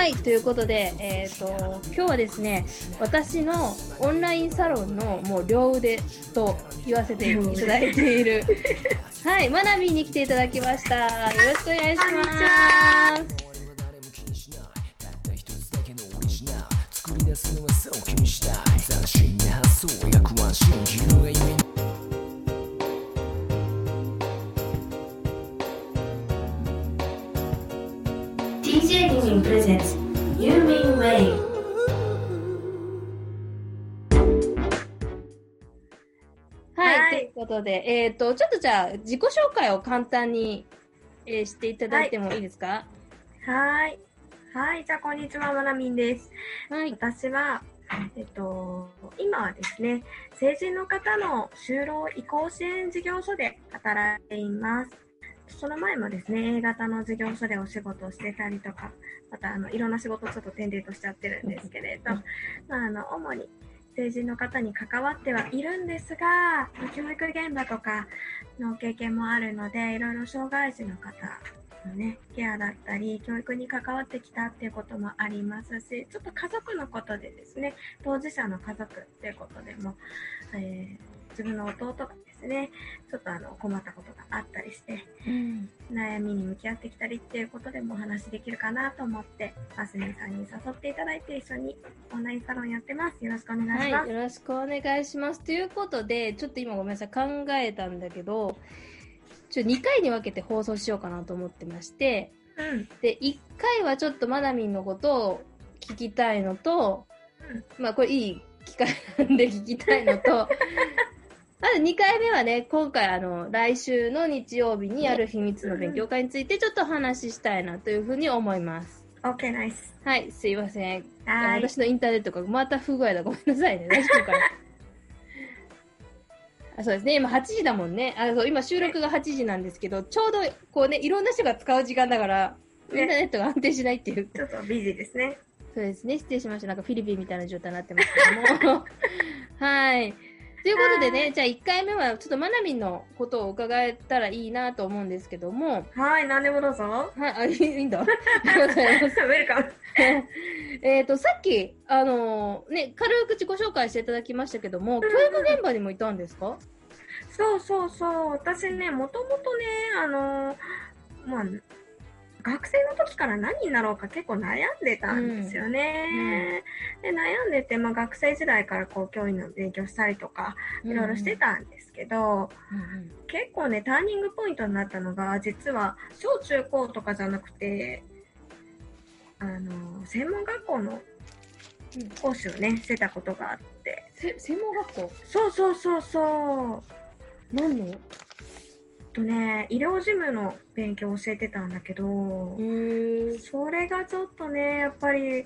はい、ということで、えっ、と、今日はですね、私のオンラインサロンのもう両腕と言わせていただいている、はい、マナミーに来ていただきました。よろしくお願いします。作り出すのはそう君したい斬新な発想役は信じるがゆえに DJ リミンプレゼンツユーミンウェイはい、はいということで、えっ、と、ちょっとじゃあ、自己紹介を簡単に、えーしていただいてもいいですか？はーい。はい。じゃあ、こんにちは。まなみんです。はい。私は、えっと、今はですね、成人の方の就労移行支援事業所で働いています。その前もですね、A 型の事業所でお仕事をしてたりとか、またあのいろんな仕事をちょっと転々としちゃってるんですけれど、まあ、あの主に成人の方に関わってはいるんですが、教育現場とかの経験もあるので、いろいろ障害児の方ね、ケアだったり、教育に関わってきたっていうこともありますし、ちょっと家族のことでですね、当事者の家族っていうことでも、えー自分の弟がですね、ちょっとあの困ったことがあったりして、うん悩みに向き合ってきたりっていうことでもお話できるかなと思って、マスミンさんに誘っていただいて一緒にオンラインサロンやってます。よろしくお願いします。はい、よろしくお願いします。ということで、ちょっと今ごめんなさい、考えたんだけど、ちょ2回に分けて放送しようかなと思ってまして、うん。で、1回はちょっとマナミンのことを聞きたいのと、まあこれいい機会なんで聞きたいのと、まず2回目はね、今回あの、来週の日曜日にある秘密の勉強会についてちょっとお話ししたいなというふうに思います。OK、ナイス。はい、すいません。はい。私のインターネットがまた不具合だ。ごめんなさいね。大丈夫かなあそうですね。今8時だもんね。あそう今収録が8時なんですけど、ちょうどこうね、いろんな人が使う時間だから、インターねネットが安定しないっていう。ちょっとビジーですね。そうですね。失礼しました。なんかフィリピンみたいな状態になってますけども。はい。ということではね、じゃあ1回目はちょっとマナミンのことを伺えたらいいなと思うんですけども、はい、何でもどうぞ。はい、あ、いいいいんだ。ありがとうございますウェルカム。えっと、さっき、あのーね、軽く自己紹介していただきましたけども、教育現場にもいたんですか？そうそうそう。私ね、もともとね、あのーまあ、学生の時から何になろうか結構悩んでたんですよね。で悩んでて、まあ、学生時代からこう教員の勉強したりとか、いろいろしてたんですけど、うんうん結構ね、ターニングポイントになったのが、実は小中高とかじゃなくて、あの、専門学校の講師をね、してたことがあって。せ専門学校？そうそうそうそう。何の？へとね、医療事務の勉強を教えてたんだけど、え。それがちょっとね、やっぱり、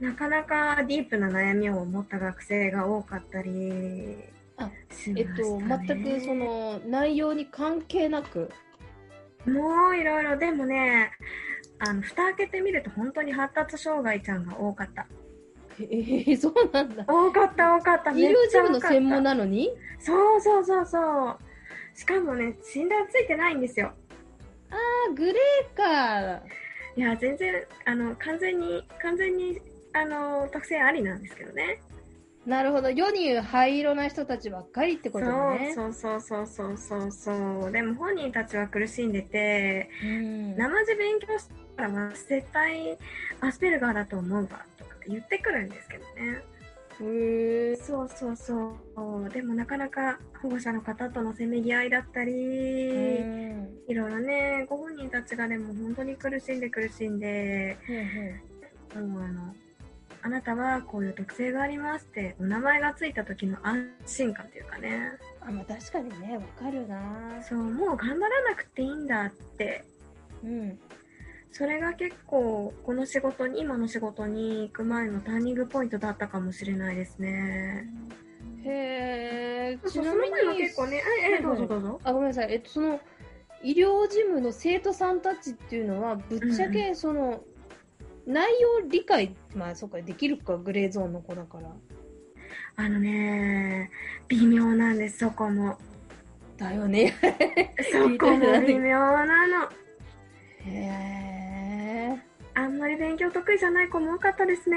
なかなかディープな悩みを持った学生が多かったりあしまえっ。と、全くその内容に関係なく？もういろいろ、でもね、あの、蓋開けてみると本当に発達障害ちゃんが多かった。えー、そうなんだ。多かった、多かった。医療事務の専門ななのに？そうそうそうそう。しかもね、診断ついてないんですよ。あー、グレーか。いや、全然、あの、完全に、完全に、あの、特性ありなんですけどね。なるほど。世に言う灰色な人たちばっかりってことだね。そうそうそうそうそうそう。でも本人たちは苦しんでて、うん。生地勉強したら私絶対アスペルガーだと思うわとか言ってくるんですけどね。へえ。そうそうそう。でもなかなか保護者の方とのせめぎ合いだったり、うん。いろいろね、ご本人たちがでも本当に苦しんで苦しんで、もうあの、あなたはこういう特性がありますって、お名前がついた時の安心感っていうかね、あ、まあ確かにね、わかるな。そう、もう頑張らなくていいんだって、うん。それが結構、この仕事に、今の仕事に行く前のターニングポイントだったかもしれないですね。へえ。ちなみに、結構ね、え、え、どうぞどうぞ。あ、ごめんなさい。えっと、その、医療事務の生徒さんたちっていうのは、ぶっちゃけ、その、内容理解、まあ、そうか、できるか、グレーゾーンの子だから。あのね、微妙なんです、そこも。だよね。そこも微妙なの。へえ。あんまり勉強得意じゃない子も多かったですね。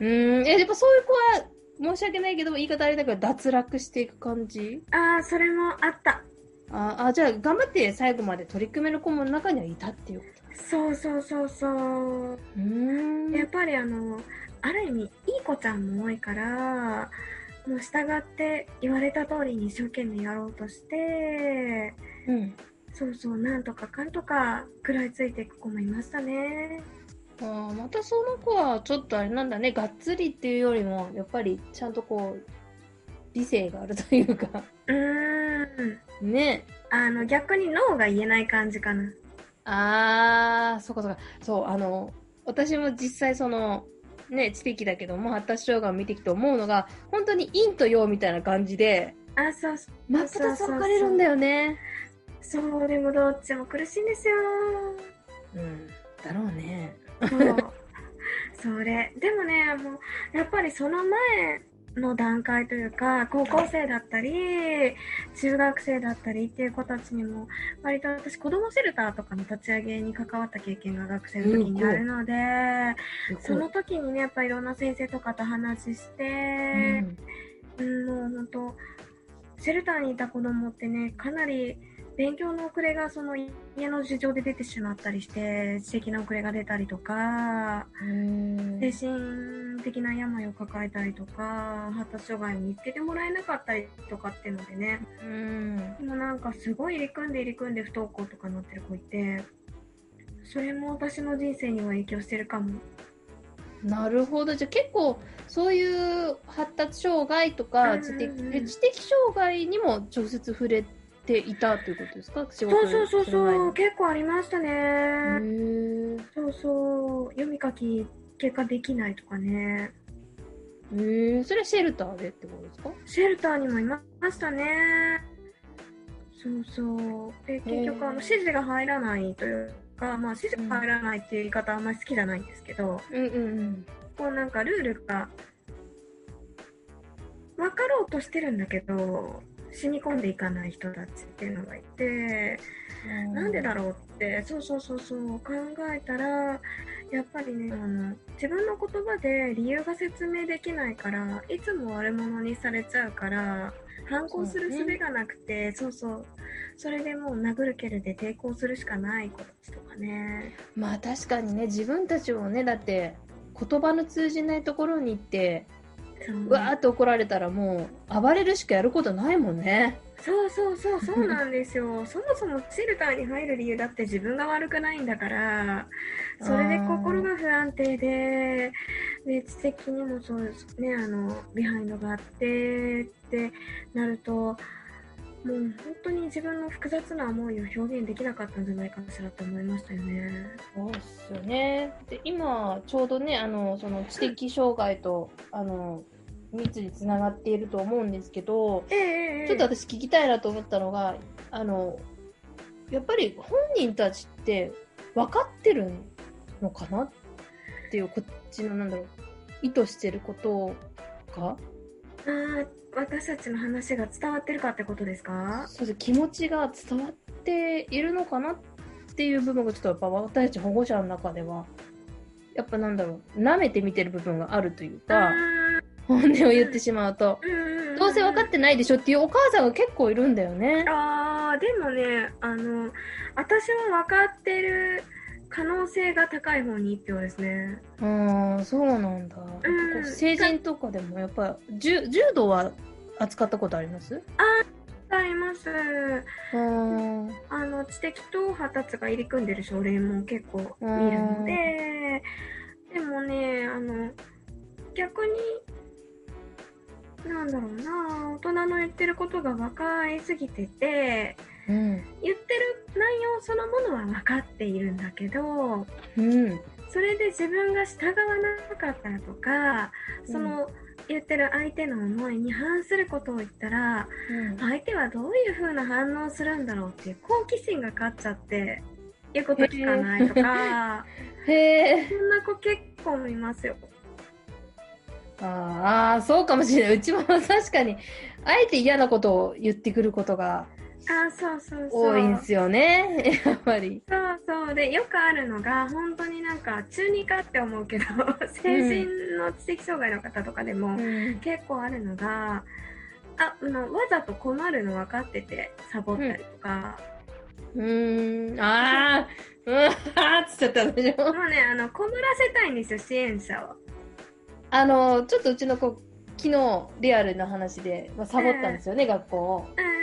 うーん、え、やっぱそういう子は、申し訳ないけど、言い方あれだけど、脱落していく感じ？ああ、それもあった。ああ、じゃあ、頑張って最後まで取り組める子も中にはいたっていうこそうそうそうそう。と。うーん。やっぱりあの、ある意味、いい子ちゃんも多いから、もう従って言われた通りに一生懸命やろうとして、うん。そうそう、なんとかかんとか食らいついていく子もいましたね。ああ、またその子は、ちょっとあれなんだね、がっつりっていうよりも、やっぱりちゃんとこう、理性があるというか、うーん。ね。あの、逆にノーが言えない感じかな。ああ、そうかそうか。そう、あの、私も実際その、ね、知的だけども、発達障害を見てきて思うのが、本当に陰と陽みたいな感じで、あ、そうそう。真っ二つ分かれるんだよね。そう、でもどっちも苦しいんですよ。うん。だろうね。そう。それ。でもね、もう、やっぱりその前の段階というか、高校生だったり、中学生だったりっていう子たちにも、割と私、子供シェルターとかの立ち上げに関わった経験が学生の時にあるので、その時にね、やっぱいろんな先生とかと話して、うん、もう本当、シェルターにいた子供ってね、かなり勉強の遅れがその家の事情で出てしまったりして、知的な遅れが出たりとか、うん。精神的な病を抱えたりとか、発達障害を見つけてもらえなかったりとかっていうのでね、うん。もうなんかすごい入り組んで入り組んで不登校とかなってる子いて、それも私の人生には影響してるかも。なるほど。じゃあ結構、そういう発達障害とか、うん知的うんえ知的障害にも直接触れていたということですか？そうそうそうそう、へ結構ありましたね。ーそうそう、読み書き結果できないとかね。へーそれはシェルターでってことですか？シェルターにもいましたね。そうそう。で、結局、あの、指示が入らないというか、まあ、指示が入らないっていう言い方はあんまり好きじゃないんですけど、うんうんうん。こうなんかルールが、分かろうとしてるんだけど、染み込んでいかない人たちっていうのがいて、なんでだろうって、そうそうそうそう、考えたら、やっぱりね、あの、自分の言葉で理由が説明できないから、いつも悪者にされちゃうから、反抗する術がなくて、そう,、そうそれでもう殴る蹴るで抵抗するしかない子たちとかね。まあ確かにね、自分たちもね、だって、言葉の通じないところに行って、ううわーって怒られたらもう、暴れるしかやることないもんね。そうそうそう、そうなんですよ。そもそもシェルターに入る理由だって自分が悪くないんだから、それで心が不安定で、で、知的にもそうですね、あの、ビハインドがあってってなると、もう本当に自分の複雑な思いを表現できなかったんじゃないかしらと思いましたよね。そうっすよね。で、今、ちょうどね、あの、その知的障害と、あの、密につながっていると思うんですけど、ええええちょっと私聞きたいなと思ったのが、あの、やっぱり本人たちって分かってるのかなっていう、こっちの、なんだろう、意図してることが、私たちの話が伝わってるかってことですか？そうです気持ちが伝わっているのかなっていう部分がちょっとやっぱ私たち保護者の中では、やっぱなんだろう、舐めて見てる部分があるというか、あ本音を言ってしまうと、ーうんうんうん。どうせ分かってないでしょっていうお母さんが結構いるんだよね。あーでもねあの私は分かってる可能性が高い方に一票ですね。ああ、そうなんだ。こう成人とかでもやっぱ柔柔道は扱ったことあります？あります。あの知的と発達が入り組んでる症例も結構見るのででもねあの逆になんだろうな大人の言ってることが分かりすぎててうん。言ってる内容そのものは分かっているんだけどうん。それで自分が従わなかったらとか、その言ってる相手の思いに反することを言ったら、相手はどういう風な反応するんだろうっていう好奇心が勝っちゃって、言うこと聞かないとか、へえ。そんな子結構いますよ。ああ、そうかもしれない。うちも確かに、あえて嫌なことを言ってくることがあ、そうそうそう。多いんですよね。やっぱり。そうそうでよくあるのが本当になんか中二かって思うけど成人の知的障害の方とかでも、うん結構あるのがああのわざと困るの分かっててサボったりとか、うーん、あー、うん、あーっつっちゃったでしょ。もうねあの困らせたいんですよ支援者を。あの、ちょっとうちの子、昨日リアルな話で、まあ、サボったんですよね、学校を。うん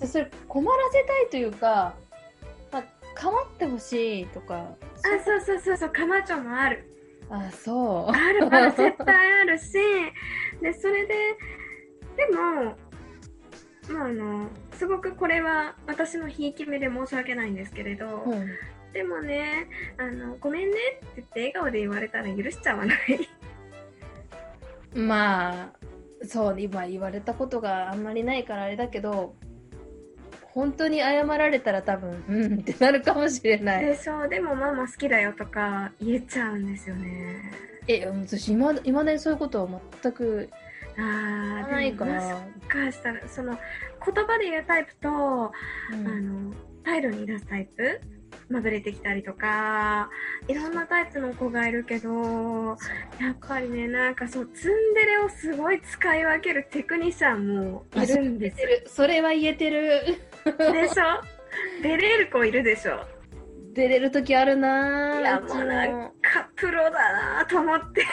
でそれ困らせたいというか、まあ、構ってほしいとか。あそうそうそうそうかまちょもあるあ、そう。あるある絶対あるしでそれででもまああのすごくこれは私のひいき目で申し訳ないんですけれど、うんでもねあのごめんねって言って笑顔で言われたら許しちゃわないまあ、そう、今言われたことがあんまりないからあれだけど、本当に謝られたら多分、うんってなるかもしれない。でしょでもママ好きだよとか言えちゃうんですよねえ、私、いまだにそういうことは全くあーないかでも。しかしたらその言葉で言うタイプと、うんあの態度に出すタイプまぶれてきたりとかいろんなタイプの子がいるけどやっぱりねなんかそうツンデレをすごい使い分けるテクニシャンもいるんですそれは言えてる。でしょ出れる子いるでしょ出れる時あるな。いやもうなんかプロだなと思って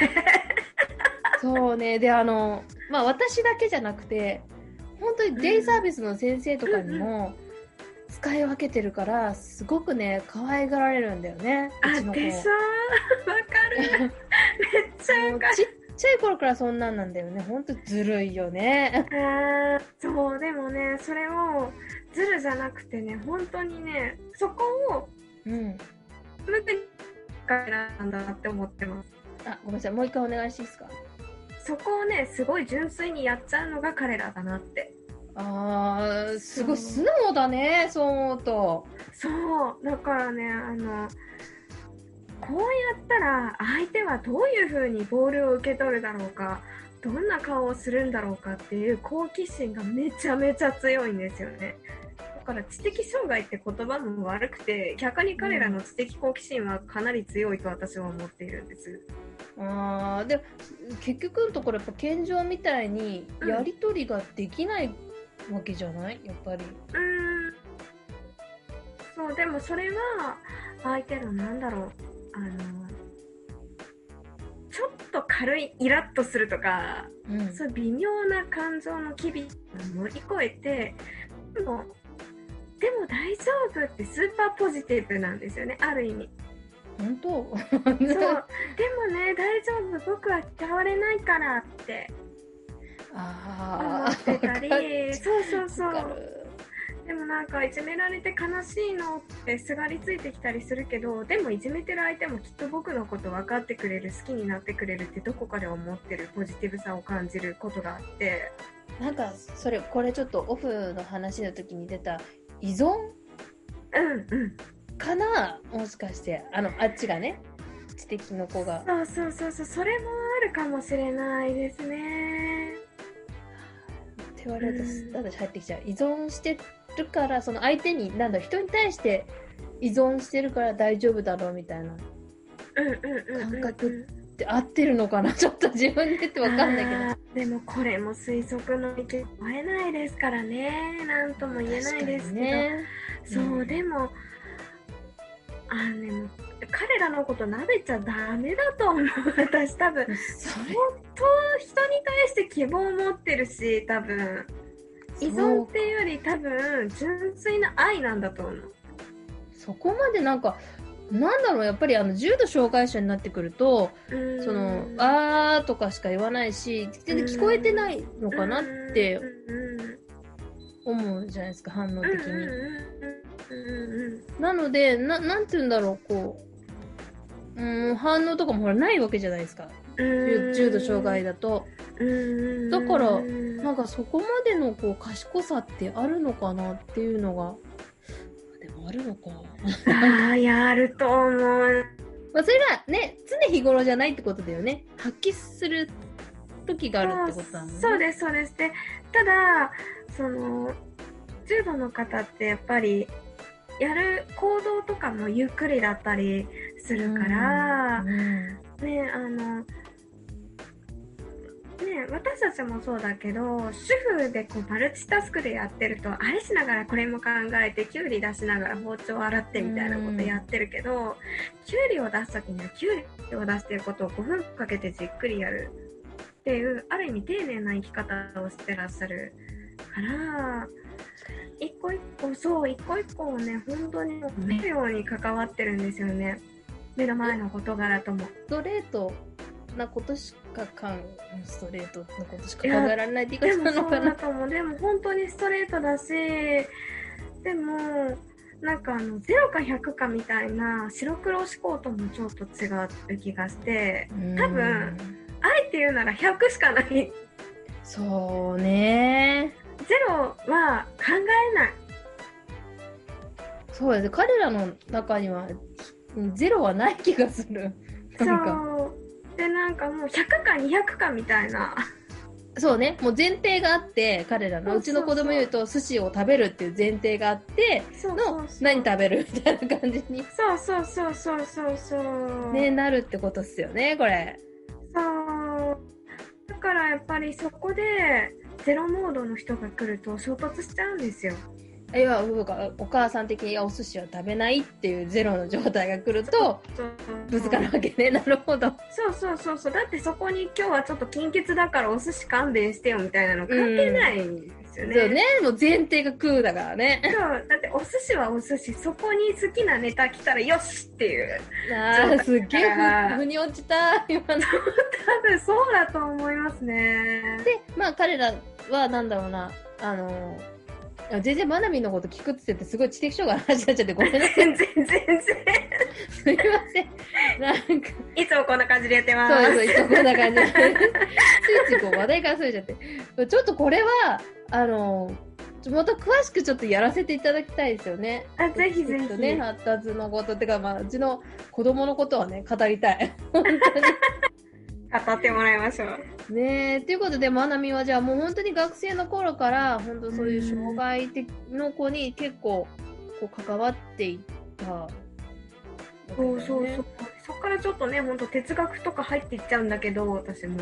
そうね。で、あの、まあ私だけじゃなくて、本当にデイサービスの先生とかにも使い分けてるから、すごくね、可愛がられるんだよね。うあ。でしょ？わかるめっちゃわかる ちっちゃい頃からそんなんなんだよね。ほんとずるいよね。そうでもねそれをズルじゃなくてね本当にねそこをうん。無垢になんだなって思ってますあ、ごめんなさい。もう一回お願いしていいですか？そこをねすごい純粋にやっちゃうのが彼らだなってあー、すごい素直だね。そう思うと。そうだからねあのこうやったら相手はどういう風にボールを受け取るだろうかどんな顔をするんだろうかっていう好奇心がめちゃめちゃ強いんですよねだから知的障害って言葉も悪くて逆に彼らの知的好奇心はかなり強いと私は思っているんですあーで結局のところやっぱ健常みたいにうんやり取りができないわけじゃない？やっぱり。うーん。そうでもそれは相手のなんだろう。あのちょっと軽いイラッとするとかうん。そういう微妙な感情の機微を乗り越えてでもでも大丈夫ってスーパーポジティブなんですよねある意味。本当？そう。でもね大丈夫。僕は嫌われないからって思ああってたりそうそうそうでもなんかいじめられて悲しいのってすがりついてきたりするけどでもいじめてる相手もきっと僕のこと分かってくれる好きになってくれるってどこかで思ってるポジティブさを感じることがあってなんかそれこれちょっとオフの話の時に出た依存うんうんかなもしかしてあのあっちがね知的の子がそうそうそうそうそれもあるかもしれないですねって言われるとうん私入ってきちゃう。依存してるからその相手になんだ人に対して依存してるから大丈夫だろうみたいな。感覚って合ってるのかな？ちょっと自分で言ってわかんないけど。でもこれも推測の意見はえないですからね。なんとも言えないですけど、ね。そう、うんでもあのねもう彼らのこと舐めちゃダメだと思う。私多分相当人に対して希望を持ってるし多分。依存っていうより多分純粋な愛なんだと思う。そこまでなんかなんだろう。やっぱりあの重度障害者になってくるとうん。その「あー」とかしか言わないし全然聞こえてないのかなって思うじゃないですか反応的に。なのでななんて言うんだろうこううん反応とかもほらないわけじゃないですか。うん。重重度障害だと。うん。だからうんなんかそこまでのこう賢さってあるのかなっていうのが。でもあるのか。ああやると思う。まあ、それがね常日頃じゃないってことだよね。発揮する時があるってことだもんね。そうですそうです。でただその重度の方ってやっぱりやる行動とかもゆっくりだったりするから、うんねあのね私たちもそうだけど主婦でこうマルチタスクでやってるとあれしながらこれも考えてきゅうり出しながら包丁洗ってみたいなことやってるけど、きゅうりを出す時にはきゅうりを出してることを5分かけてじっくりやるっていうある意味丁寧な生き方をしてらっしゃるから一個一個そう一個一個をね本当にもう目のように関わってるんですよね目の前の事柄とも。ストレートなことしかかんストレートなことしか考えられないって言い方なのかなと思う。でも本当にストレートだし、でも、なんかあの、0か100かみたいな白黒思考ともちょっと違う気がして、多分うんあえて言うなら100しかない。そうね0は考えない。そうですね彼らの中にはゼロはない気がするそう。で、なんかもう100か200かみたいな。そうねもう前提があって彼らのうちの子供言うと寿司を食べるっていう前提があっての。何食べるみたいな感じに、そうそうそうそうそうそう。ね、なるってことっすよねこれそう。だからやっぱりそこで、ゼロモードの人が来ると衝突しちゃうんですよ。いやそうかお母さん的にお寿司は食べないっていうゼロの状態が来るとぶつかるわけね。なるほど。そうそうそうそう。だってそこに今日はちょっと金欠だからお寿司勘弁してよみたいなの関係ない。んですよね。そうねもう前提が空だからねそうだってお寿司はお寿司そこに好きなネタ来たらよしっていうあーすっげえ腑に落ちた今の多分そうだと思いますね。でまあ彼らはなんだろうなあのあ全然マナミンのこと聞くって言ってすごい知的障害の話になっちゃってごめんなさい 全然全然すいませんなんかいつもこんな感じでやってまそうす。そういつもこんな感じでついついこう話題からそれちゃってちょっとこれはあのまた詳しくちょっとやらせていただきたいですよね。あぜひぜひね、発達のことってか、まあ、うちの子供のことはね、語りたい。本当に。語ってもらいましょう。ねえ、ということで、まなみはじゃあもう本当に学生の頃から、本当そういう障害的の子に結構こう関わっていったね、そうそうそう。そこからちょっとね、ほんと哲学とか入っていっちゃうんだけど、私も。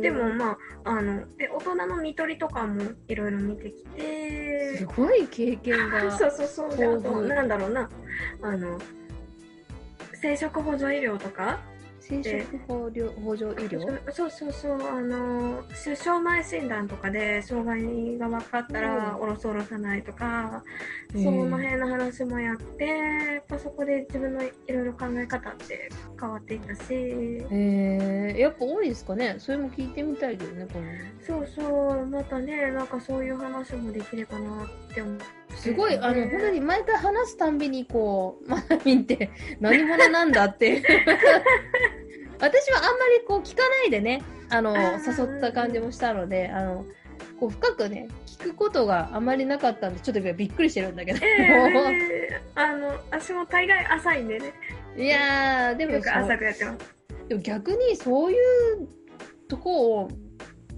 でもまあ、あの、で、大人の見取りとかもいろいろ見てきて、すごい経験が。そうそうそう。で、あと、なんだろうな、あの、生殖補助医療とか、生殖補助補助医療？そうそうそう、あの、出生前診断とかで障害が分かったら、うんおろすおろさないとか、へーその辺の話もやって、やっぱそこで自分のいろいろ考え方って変わっていったし、えー、やっぱ多いですかね？それも聞いてみたいけどね、このそうそう、またね、なんかそういう話もできればなって思って。すごい、あの、本当に毎回話すたんびに、こう、マナミンって何者なんだって。私はあんまりこう聞かないでね、あの、あー誘った感じもしたので、あの、こう深くね、聞くことがあまりなかったんで、ちょっと今びっくりしてるんだけど。ええあの、私も大概浅いんでね、いやー、でも浅くやってます。でも逆にそういうとこを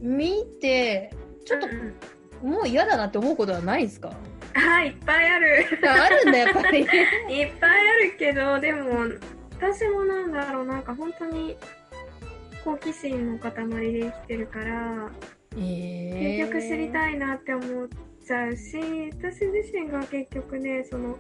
見て、ちょっとうんうんもう嫌だなって思うことはないですか？はい、いっぱいある。あるんだ、やっぱり。いっぱいあるけど、でも、私もなんだろう、なんか本当に好奇心の塊で生きてるから、え結局知りたいなって思っちゃうし、私自身が結局ね、その、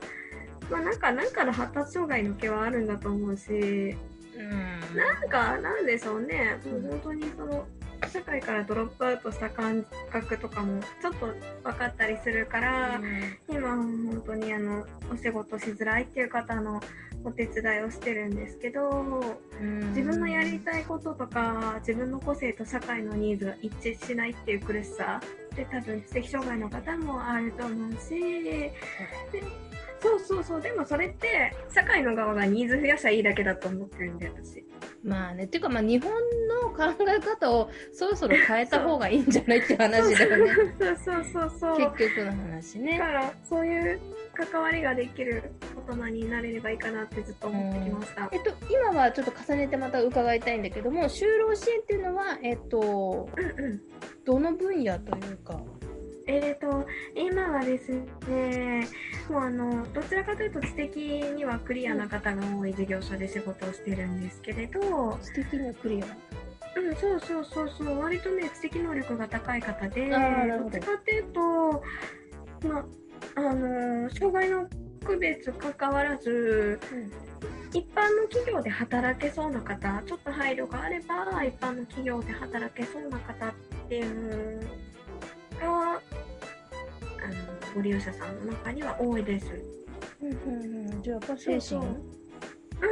まあなんか、なんかの発達障害の毛はあるんだと思うし、うん。なんか、なんでしょうね、もう本当にその、社会からドロップアウトした感覚とかもちょっと分かったりするから、今本当にあのお仕事しづらいっていう方のお手伝いをしてるんですけど自分のやりたいこととか自分の個性と社会のニーズが一致しないっていう苦しさで多分知的障害の方もあると思うしでそうそうそうでもそれって社会の側がニーズ増やしゃいいだけだと思ってるんで私まあね、っていうかまあ日本の考え方をそろそろ変えた方がいいんじゃないって話だよね。そうそうそうそう結局の話だね。からそういう関わりができる大人になれればいいかなってずっと思ってきました。えっと、今はちょっと重ねてまた伺いたいんだけども、就労支援っていうのは、えっと、うんうん。どの分野というか、えーと、今はですね、もうあの、どちらかというと知的にはクリアな方が多い事業所で仕事をしてるんですけれど、素敵にはクリア？うん、そうそうそうそう、割とね、知的能力が高い方で、どっちかっていうと、まあ、あのー障害の区別関わらず、一般の企業で働けそうな方、ちょっと配慮があれば、一般の企業で働けそうな方っていうのが、あのご利用者さんの中には多いです。うんうんうん。じゃあ精そう神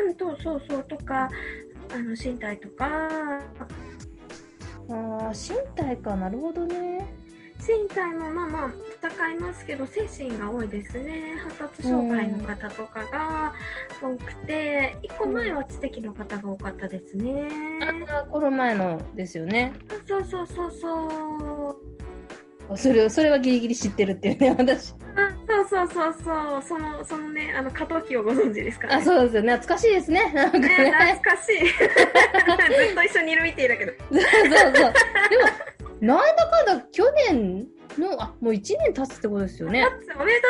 うん、とそうそうとか、あの身体とか、ああ、身体か、なるほどね。身体もまあまあ戦いますけど精神が多いですね発達障害の方とかが多くて1個前は知的の方が多かったですねああ、この前のですよね。そうそうそうそうあそれそれはギリギリ知ってるっていうね、私。あそうそうそうそうそのそのねあの過渡期をご存知ですか、ね、あ、そうですよね。懐かしいですね。なんかねね。懐かしい ずっと一緒にいるみてえだけどそうそうそう。でも、なんだかんだ去年の、あ、もう1年経つってことですよね。おめでとおめでと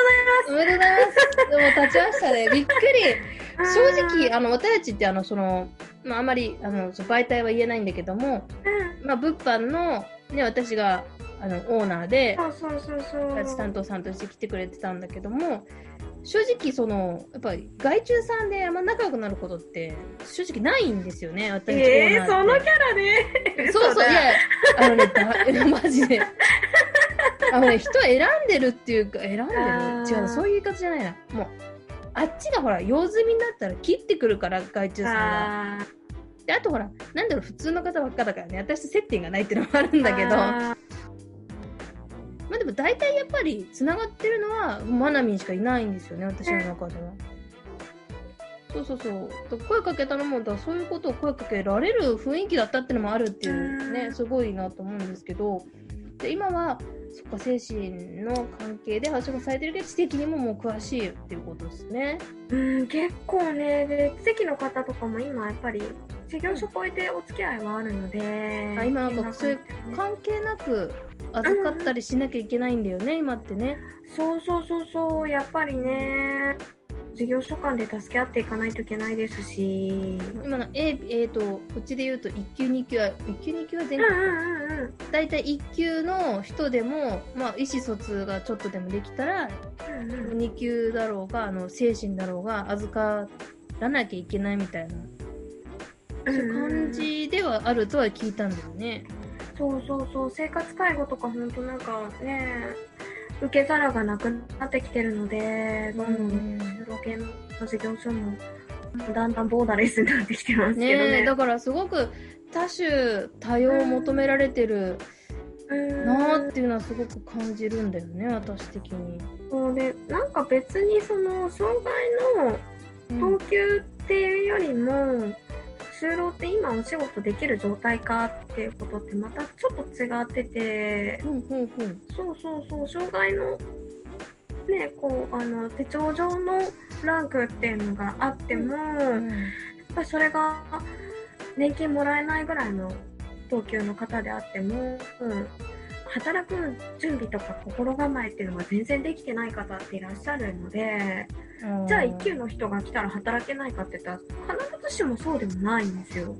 うございます。でも経ちましたね。びっくり。うございます正直、あの、私たちって、あの、その、まあ、あまり、あの、媒体は言えないんだけども、うんまあ、物販の、ね、私が、あの、オーナーで、そうそうそうそう担当さんとして来てくれてたんだけども、正直、その、やっぱり、外注さんであんま仲良くなることって、正直ないんですよね、私えー。そのキャラねそうそう、いだやあのね、だ マジで。あのね、人選んでるっていうか、選んでる違う、そういう言い方じゃないな。もう、あっちがほら、用済みになったら切ってくるから、外注さんが。あで、あとほら、なんだろう、普通の方ばっかだからね、私と接点がないっていうのもあるんだけど、まああでも大体やっぱり、繋がってるのは、マナミンしかいないんですよね、私の中では。そうそうそう。声かけたのも、だそういうことを声かけられる雰囲気だったっていうのもあるっていうね、うんすごいなと思うんですけど、で今は、そっか、精神の関係ではしごされてるけど、知的にももう詳しいっていうことですね。うん、結構ね、で、席の方とかも今やっぱり、事業所超えてお付き合いはあるので、あ今なんかそういう今関係なく預かったりしなきゃいけないんだよね、今ってね。そうそうそうそう、やっぱりね、事業所間で助け合っていかないといけないですし、今の A、えーと、こっちで言うと1級、2級は、1級、2級は全国、うんうんうんうん。大体1級の人でも、まあ、意思疎通がちょっとでもできたら、うんうん。2級だろうが、あの精神だろうが、預からなきゃいけないみたいな、そういう感じではあるとは聞いたんだよね。そうそうそう、生活介護とか本当なんかね、受け皿がなくなってきてるので、どんどん就労系の事業所もだんだんボーダレスになってきてますけどね。ねえだからすごく多種多様を求められてるうんなーっていうのはすごく感じるんだよね、私的に。そうでなんか別にその障害の等級っていうよりも、就労って今お仕事できる状態かっていうことってまたちょっと違ってて、うんうんうん。そうそうそう、障害の、ね、こう、あの、手帳上のランクっていうのがあっても、やっぱりそれが年金もらえないぐらいの等級の方であっても、うん働く準備とか心構えっていうのが全然できてない方っていらっしゃるので、うんじゃあ一級の人が来たら働けないかって言ったら必ずしもそうでもないんですよ。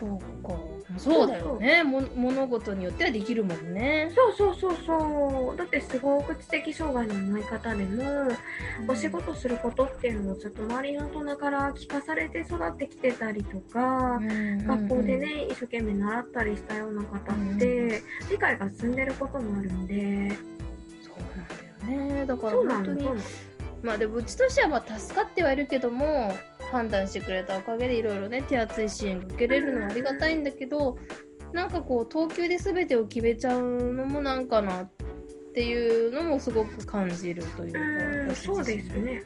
そうか。そうだよねも。物事によってはできるもんね。そうそうそうそう。だってすごく知的障害の重い方でも、お仕事することっていうのをずっと周りの大人から聞かされて育ってきてたりとか、学校でね、一生懸命習ったりしたような方って、理解が進んでることもあるので、そうなんだよね。だから本当に。まあでもうちとしてはまあ助かってはいるけども判断してくれたおかげでいろいろね手厚い支援が受けれるのはありがたいんだけどなんかこう等級で全てを決めちゃうのもなんかなっていうのもすごく感じるというかそうですね。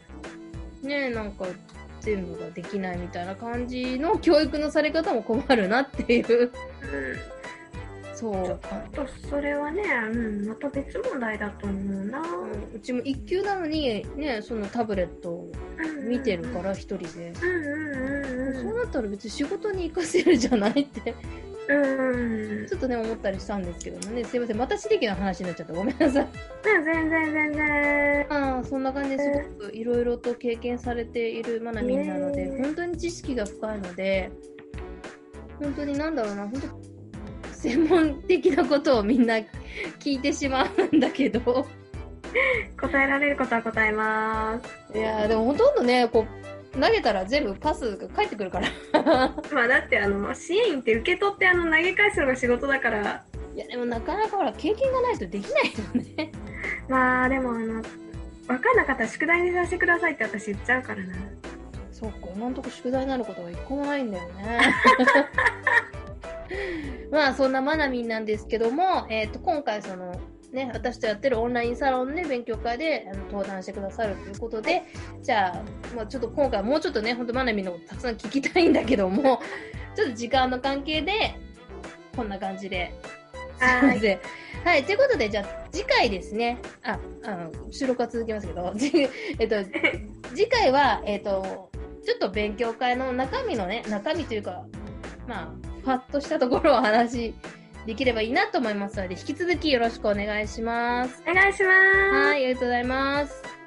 ねなんか全部ができないみたいな感じの教育のされ方も困るなっていううん。そうちょっとそれはね、うん、また別問題だと思うな。うんうちも1級なのにねそのタブレットを見てるから一人で。そうなったら別に仕事に活かせるじゃないってうん。ちょっとね、思ったりしたんですけどもね、すいません、また私的な話になっちゃってごめんなさい。全然全然。ああ、そんな感じですごくいろいろと経験されているまなみんなので、ね本当に知識が深いので、本当になんだろうな、本当専門的なことをみんな聞いてしまうんだけど、答えられることは答えます。いやーでもほとんどね、こう、投げたら全部パスが返ってくるから。まあだってあの、支援って受け取ってあの投げ返すのが仕事だから、いやでもなかなかほら経験がないとできないよね。まあでもあの、わかんなかったら宿題にさせてくださいって私言っちゃうからな。そうか、今んとこ宿題になることが一個もないんだよね。まあそんなまなみんなんですけども、えっ、と今回そのね私とやってるオンラインサロンで勉強会であの登壇してくださるということで、じゃあ、まあ、ちょっと今回もうちょっとね本当まなみんのたくさん聞きたいんだけども、ちょっと時間の関係でこんな感じで。はい。はい、ということで、じゃあ、次回ですね。あ、あの、収録は続きますけど、じ えっと、次回は、えっと、ちょっと勉強会の中身のね、中身というか、まあ、ファッとしたところをお話しできればいいなと思いますので、引き続きよろしくお願いします。お願いします。はい、ありがとうございます。